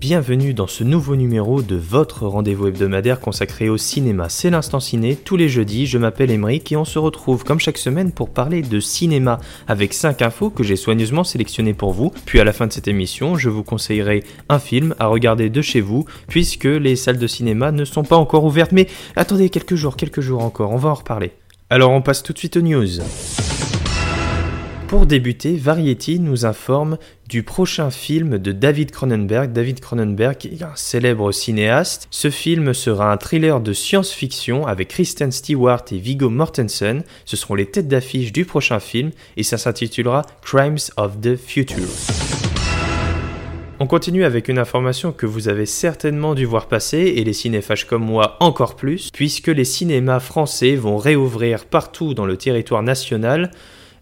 Bienvenue dans ce nouveau numéro de votre rendez-vous hebdomadaire consacré au cinéma. C'est l'instant ciné, tous les jeudis, je m'appelle Emeric et on se retrouve comme chaque semaine pour parler de cinéma avec 5 infos que j'ai soigneusement sélectionnées pour vous. Puis à la fin de cette émission, je vous conseillerai un film à regarder de chez vous puisque les salles de cinéma ne sont pas encore ouvertes. Mais attendez quelques jours, quelques jours encore, on va en reparler. Alors on passe tout de suite aux news. Pour débuter, Variety nous informe du prochain film de David Cronenberg. David Cronenberg est un célèbre cinéaste. Ce film sera un thriller de science-fiction avec Kristen Stewart et Viggo Mortensen. Ce seront les têtes d'affiche du prochain film et ça s'intitulera Crimes of the Future. On continue avec une information que vous avez certainement dû voir passer, et les cinéphages comme moi encore plus, puisque les cinémas français vont réouvrir partout dans le territoire national.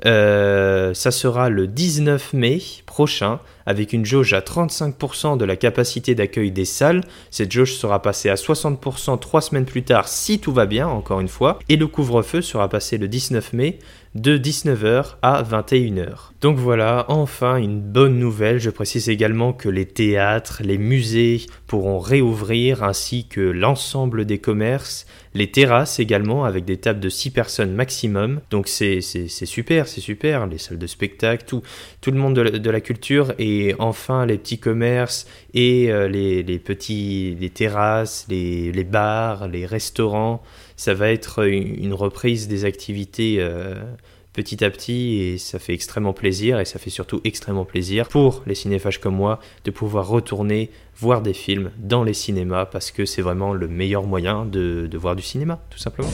Euh, ça sera le 19 mai prochain avec une jauge à 35% de la capacité d'accueil des salles. Cette jauge sera passée à 60% trois semaines plus tard si tout va bien, encore une fois. Et le couvre-feu sera passé le 19 mai de 19h à 21h. Donc voilà, enfin une bonne nouvelle. Je précise également que les théâtres, les musées pourront réouvrir ainsi que l'ensemble des commerces, les terrasses également avec des tables de 6 personnes maximum. Donc c'est super, c'est super. Les salles de spectacle, tout, le monde de la, culture et enfin les petits commerces et euh, les, petits les terrasses, les, bars, les restaurants ça va être une reprise des activités euh, petit à petit et ça fait extrêmement plaisir et ça fait surtout extrêmement plaisir pour les cinéphages comme moi de pouvoir retourner voir des films dans les cinémas parce que c'est vraiment le meilleur moyen de voir du cinéma tout simplement.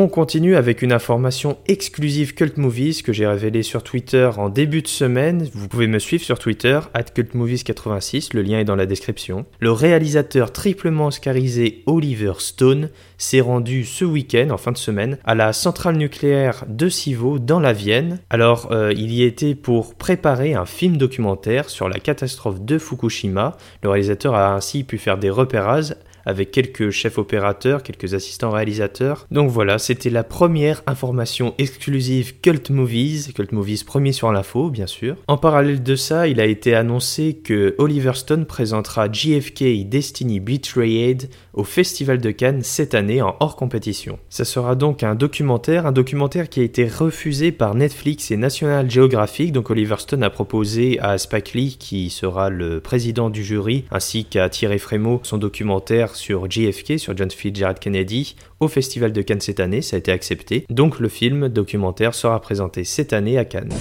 On continue avec une information exclusive Cult Movies que j'ai révélée sur Twitter en début de semaine. Vous pouvez me suivre sur Twitter, at CultMovies86, le lien est dans la description. Le réalisateur triplement oscarisé Oliver Stone s'est rendu ce week-end, en fin de semaine, à la centrale nucléaire de Sivo dans la Vienne. Alors, euh, il y était pour préparer un film documentaire sur la catastrophe de Fukushima. Le réalisateur a ainsi pu faire des repérages avec quelques chefs opérateurs, quelques assistants réalisateurs. Donc voilà, c'était la première information exclusive Cult Movies, Cult Movies premier sur l'info bien sûr. En parallèle de ça, il a été annoncé que Oliver Stone présentera JFK Destiny Betrayed au Festival de Cannes cette année en hors compétition. Ça sera donc un documentaire, un documentaire qui a été refusé par Netflix et National Geographic. Donc Oliver Stone a proposé à Spike Lee, qui sera le président du jury, ainsi qu'à Thierry Frémaux, son documentaire sur JFK, sur John Fitzgerald Kennedy, au Festival de Cannes cette année. Ça a été accepté. Donc le film documentaire sera présenté cette année à Cannes.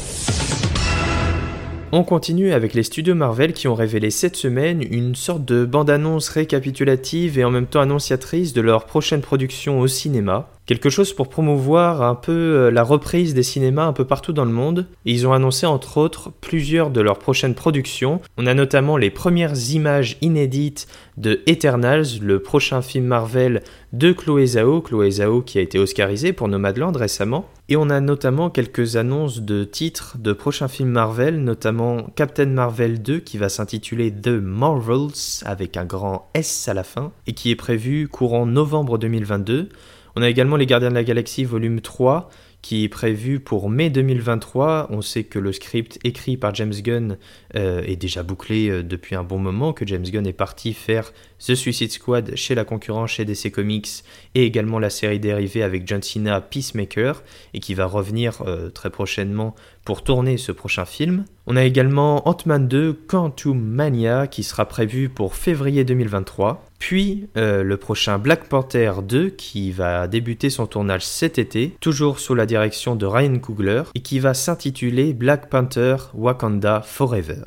On continue avec les studios Marvel qui ont révélé cette semaine une sorte de bande-annonce récapitulative et en même temps annonciatrice de leur prochaine production au cinéma. Quelque chose pour promouvoir un peu euh, la reprise des cinémas un peu partout dans le monde. ils ont annoncé entre autres plusieurs de leurs prochaines productions. On a notamment les premières images inédites de Eternals, le prochain film Marvel de Chloé Zhao, Chloé Zhao qui a été oscarisé pour Nomadland récemment. Et on a notamment quelques annonces de titres de prochains films Marvel, notamment Captain Marvel 2 qui va s'intituler The Marvels avec un grand S à la fin et qui est prévu courant novembre 2022. On a également Les Gardiens de la Galaxie volume 3 qui est prévu pour mai 2023. On sait que le script écrit par James Gunn euh, est déjà bouclé euh, depuis un bon moment, que James Gunn est parti faire The Suicide Squad chez la concurrence chez DC Comics et également la série dérivée avec John Cena Peacemaker et qui va revenir euh, très prochainement pour tourner ce prochain film. On a également Ant-Man 2 Quantum Mania qui sera prévu pour février 2023. Puis euh, le prochain Black Panther 2 qui va débuter son tournage cet été, toujours sous la direction de Ryan Coogler, et qui va s'intituler Black Panther Wakanda Forever.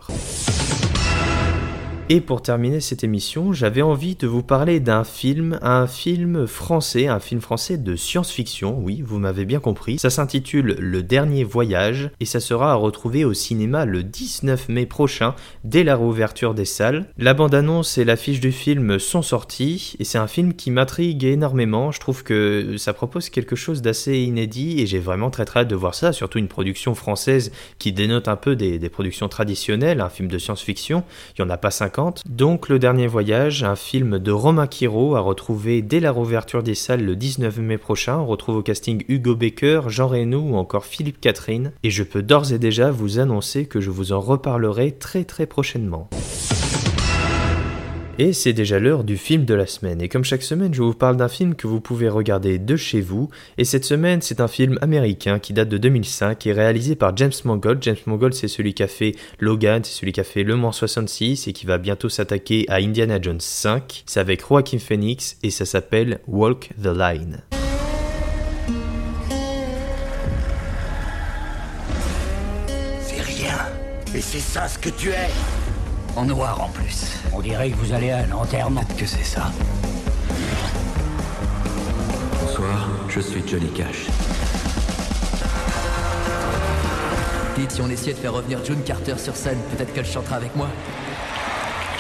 Et pour terminer cette émission, j'avais envie de vous parler d'un film, un film français, un film français de science-fiction, oui, vous m'avez bien compris. Ça s'intitule Le Dernier Voyage et ça sera à retrouver au cinéma le 19 mai prochain, dès la réouverture des salles. La bande-annonce et l'affiche du film sont sorties et c'est un film qui m'intrigue énormément. Je trouve que ça propose quelque chose d'assez inédit et j'ai vraiment très très hâte de voir ça, surtout une production française qui dénote un peu des, des productions traditionnelles, un film de science-fiction. Il n'y en a pas 50 donc Le Dernier Voyage, un film de Romain Quiro à retrouver dès la réouverture des salles le 19 mai prochain. On retrouve au casting Hugo Becker, Jean Reno ou encore Philippe Catherine. Et je peux d'ores et déjà vous annoncer que je vous en reparlerai très très prochainement. Et c'est déjà l'heure du film de la semaine. Et comme chaque semaine, je vous parle d'un film que vous pouvez regarder de chez vous. Et cette semaine, c'est un film américain qui date de 2005 et réalisé par James Mangold. James Mangold, c'est celui qui a fait Logan, c'est celui qui a fait Le Mans 66 et qui va bientôt s'attaquer à Indiana Jones 5. C'est avec Joaquin Phoenix et ça s'appelle Walk the Line. C'est rien. Et c'est ça ce que tu es. En noir en plus. On dirait que vous allez à un enterrement. Que c'est ça Bonsoir, je suis Johnny Cash. Dites, si on essayait de faire revenir June Carter sur scène, peut-être qu'elle chantera avec moi.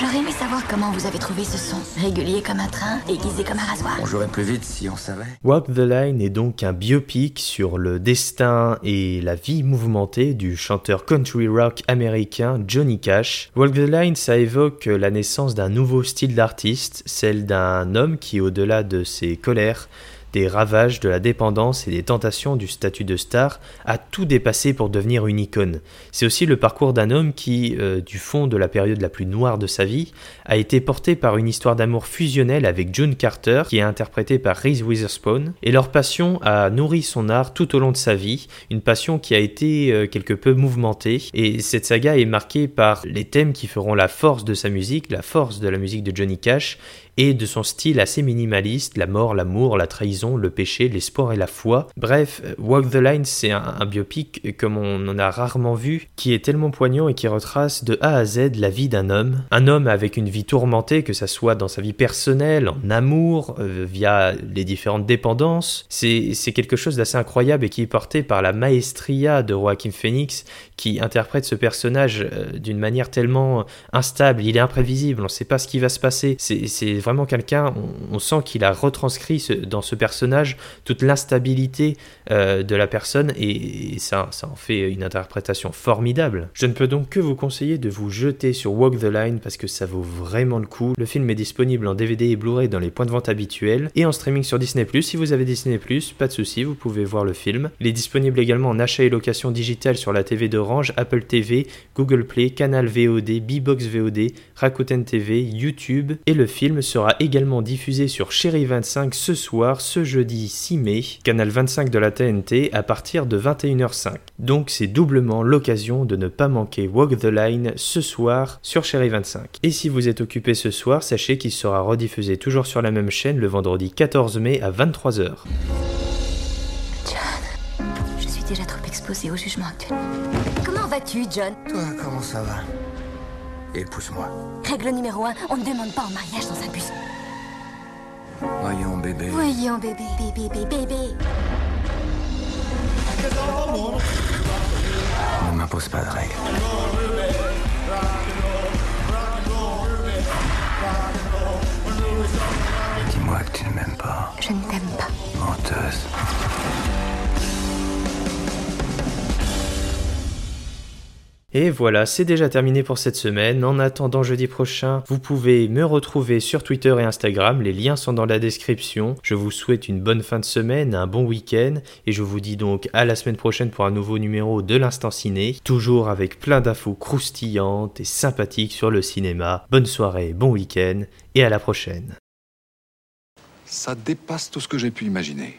J'aurais aimé savoir comment vous avez trouvé ce son. Régulier comme un train, aiguisé comme un rasoir. On jouerait plus vite si on savait. Walk the Line est donc un biopic sur le destin et la vie mouvementée du chanteur country rock américain Johnny Cash. Walk the Line, ça évoque la naissance d'un nouveau style d'artiste, celle d'un homme qui, au-delà de ses colères, des ravages de la dépendance et des tentations du statut de star, a tout dépassé pour devenir une icône. C'est aussi le parcours d'un homme qui, euh, du fond de la période la plus noire de sa vie, a été porté par une histoire d'amour fusionnelle avec June Carter, qui est interprétée par Reese Witherspoon, et leur passion a nourri son art tout au long de sa vie, une passion qui a été euh, quelque peu mouvementée, et cette saga est marquée par les thèmes qui feront la force de sa musique, la force de la musique de Johnny Cash, et de son style assez minimaliste, la mort, l'amour, la trahison, le péché, l'espoir et la foi. Bref, Walk the Line, c'est un, biopic comme on en a rarement vu, qui est tellement poignant et qui retrace de A à Z la vie d'un homme. Un homme avec une vie tourmentée, que ça soit dans sa vie personnelle, en amour, euh, via les différentes dépendances. C'est c'est quelque chose d'assez incroyable et qui est porté par la maestria de Joaquin Phoenix, qui interprète ce personnage euh, d'une manière tellement instable, il est imprévisible, on ne sait pas ce qui va se passer. C'est vraiment quelqu'un, on, sent qu'il a retranscrit dans ce personnage toute l'instabilité euh, de la personne et, ça, en fait une interprétation formidable. Je ne peux donc que vous conseiller de vous jeter sur Walk the Line parce que ça vaut vraiment le coup. Le film est disponible en DVD et Blu-ray dans les points de vente habituels et en streaming sur Disney+. Si vous avez Disney+, pas de souci, vous pouvez voir le film. Il est disponible également en achat et location digitale sur la TV Apple TV, Google Play, Canal VOD, Bbox VOD, Rakuten TV, YouTube et le film sera également diffusé sur Chéri 25 ce soir, ce jeudi 6 mai, canal 25 de la TNT à partir de 21h05. Donc c'est doublement l'occasion de ne pas manquer Walk the Line ce soir sur Chéri 25. Et si vous êtes occupé ce soir, sachez qu'il sera rediffusé toujours sur la même chaîne le vendredi 14 mai à 23h. John, je suis déjà trop au jugement actuel. Comment vas-tu, John Toi, comment ça va Épouse-moi. Règle numéro un, on ne demande pas en mariage dans un bus. Voyons, bébé. Voyons, bébé, bébé, bébé, bébé. Ne m'impose pas de règles. Dis-moi que tu ne m'aimes pas, Je ne t'aime pas. menteuse. Et voilà, c'est déjà terminé pour cette semaine. En attendant jeudi prochain, vous pouvez me retrouver sur Twitter et Instagram. Les liens sont dans la description. Je vous souhaite une bonne fin de semaine, un bon week-end. Et je vous dis donc à la semaine prochaine pour un nouveau numéro de l'Instant Ciné. Toujours avec plein d'infos croustillantes et sympathiques sur le cinéma. Bonne soirée, bon week-end et à la prochaine. Ça dépasse tout ce que j'ai pu imaginer.